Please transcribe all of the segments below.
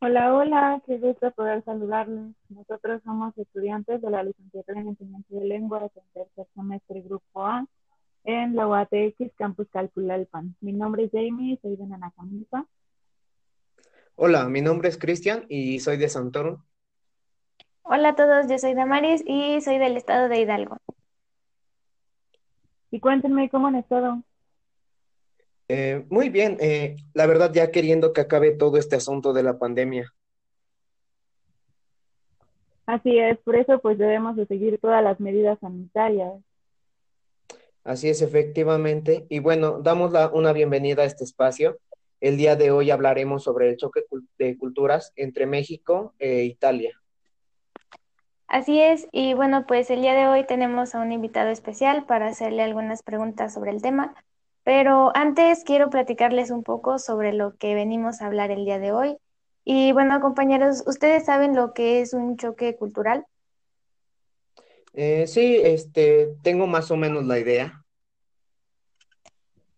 Hola, hola, qué gusto poder saludarles. Nosotros somos estudiantes de la licenciatura en Enseñanza de Lenguas en tercer semestre Grupo A en la UATX Campus Calpulalpan. Mi nombre es Jamie, soy de Nanacamilpa. Hola, mi nombre es Cristian y soy de Santoro. Hola a todos, yo soy Damaris y soy del estado de Hidalgo. Y cuéntenme cómo han estado. Eh, muy bien, eh, la verdad ya queriendo que acabe todo este asunto de la pandemia. Así es, por eso pues debemos de seguir todas las medidas sanitarias. Así es, efectivamente. Y bueno, damos la- una bienvenida a este espacio. El día de hoy hablaremos sobre el choque de culturas entre México e Italia. Así es, y bueno, pues el día de hoy tenemos a un invitado especial para hacerle algunas preguntas sobre el tema, pero antes quiero platicarles un poco sobre lo que venimos a hablar el día de hoy. Y bueno, compañeros, ¿ustedes saben lo que es un choque cultural? Eh, sí, este, tengo más o menos la idea.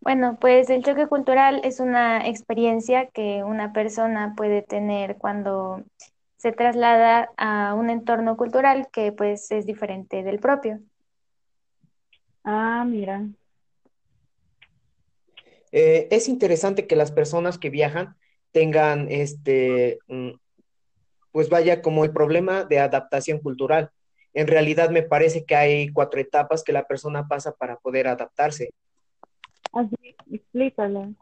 Bueno, pues el choque cultural es una experiencia que una persona puede tener cuando se traslada a un entorno cultural que pues es diferente del propio. Ah, mira. Eh, es interesante que las personas que viajan tengan este, mm, pues vaya como el problema de adaptación cultural. En realidad me parece que hay cuatro etapas que la persona pasa para poder adaptarse. Así, explícala.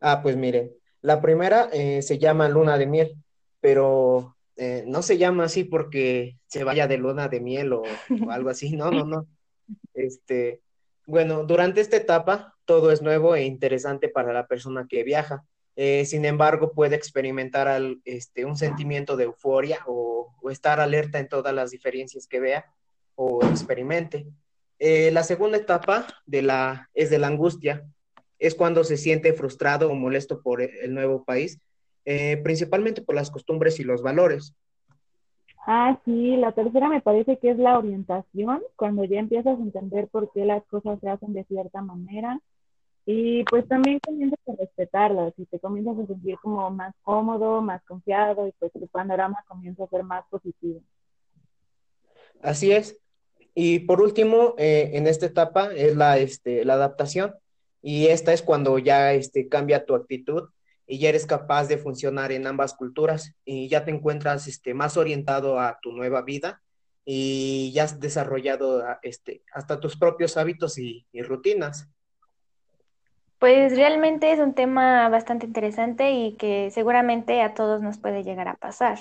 Ah, pues miren, la primera eh, se llama luna de miel, pero eh, no se llama así porque se vaya de luna de miel o, o algo así. No, no, no. Este, bueno, durante esta etapa todo es nuevo e interesante para la persona que viaja. Eh, sin embargo, puede experimentar este, un sentimiento de euforia o, estar alerta en todas las diferencias que vea o experimente. Eh, la segunda etapa es de la angustia. Es cuando se siente frustrado o molesto por el nuevo país, eh, principalmente por las costumbres y los valores. Ah, sí, la tercera me parece que es la orientación, cuando ya empiezas a entender por qué las cosas se hacen de cierta manera y pues también comienzas a respetarlas y te comienzas a sentir como más cómodo, más confiado y pues tu panorama comienza a ser más positivo. Así es. Y por último, eh, en esta etapa es la, este, la adaptación. Y esta es cuando ya este, cambia tu actitud y ya eres capaz de funcionar en ambas culturas y ya te encuentras este, más orientado a tu nueva vida y ya has desarrollado a- este, hasta tus propios hábitos y, y rutinas. Pues realmente es un tema bastante interesante y que seguramente a todos nos puede llegar a pasar.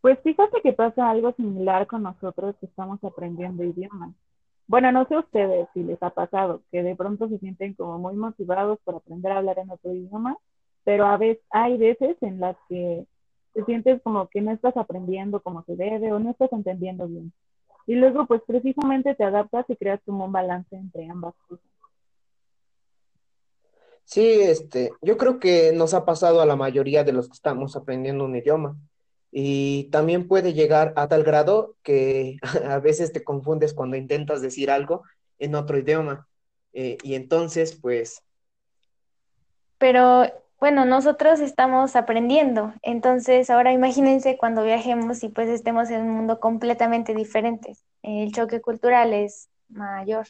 Pues fíjate que pasa algo similar con nosotros que estamos aprendiendo idiomas. Bueno, no sé ustedes si les ha pasado que de pronto se sienten como muy motivados por aprender a hablar en otro idioma, pero a veces hay veces en las que te sientes como que no estás aprendiendo como se debe o no estás entendiendo bien. Y luego pues precisamente te adaptas y creas como un balance entre ambas cosas. Sí, este, yo creo que nos ha pasado a la mayoría de los que estamos aprendiendo un idioma. Y también puede llegar a tal grado que a veces te confundes cuando intentas decir algo en otro idioma. Eh, y entonces, pues, Pero bueno, nosotros estamos aprendiendo, entonces ahora imagínense cuando viajemos y pues estemos en un mundo completamente diferente. El choque cultural es mayor.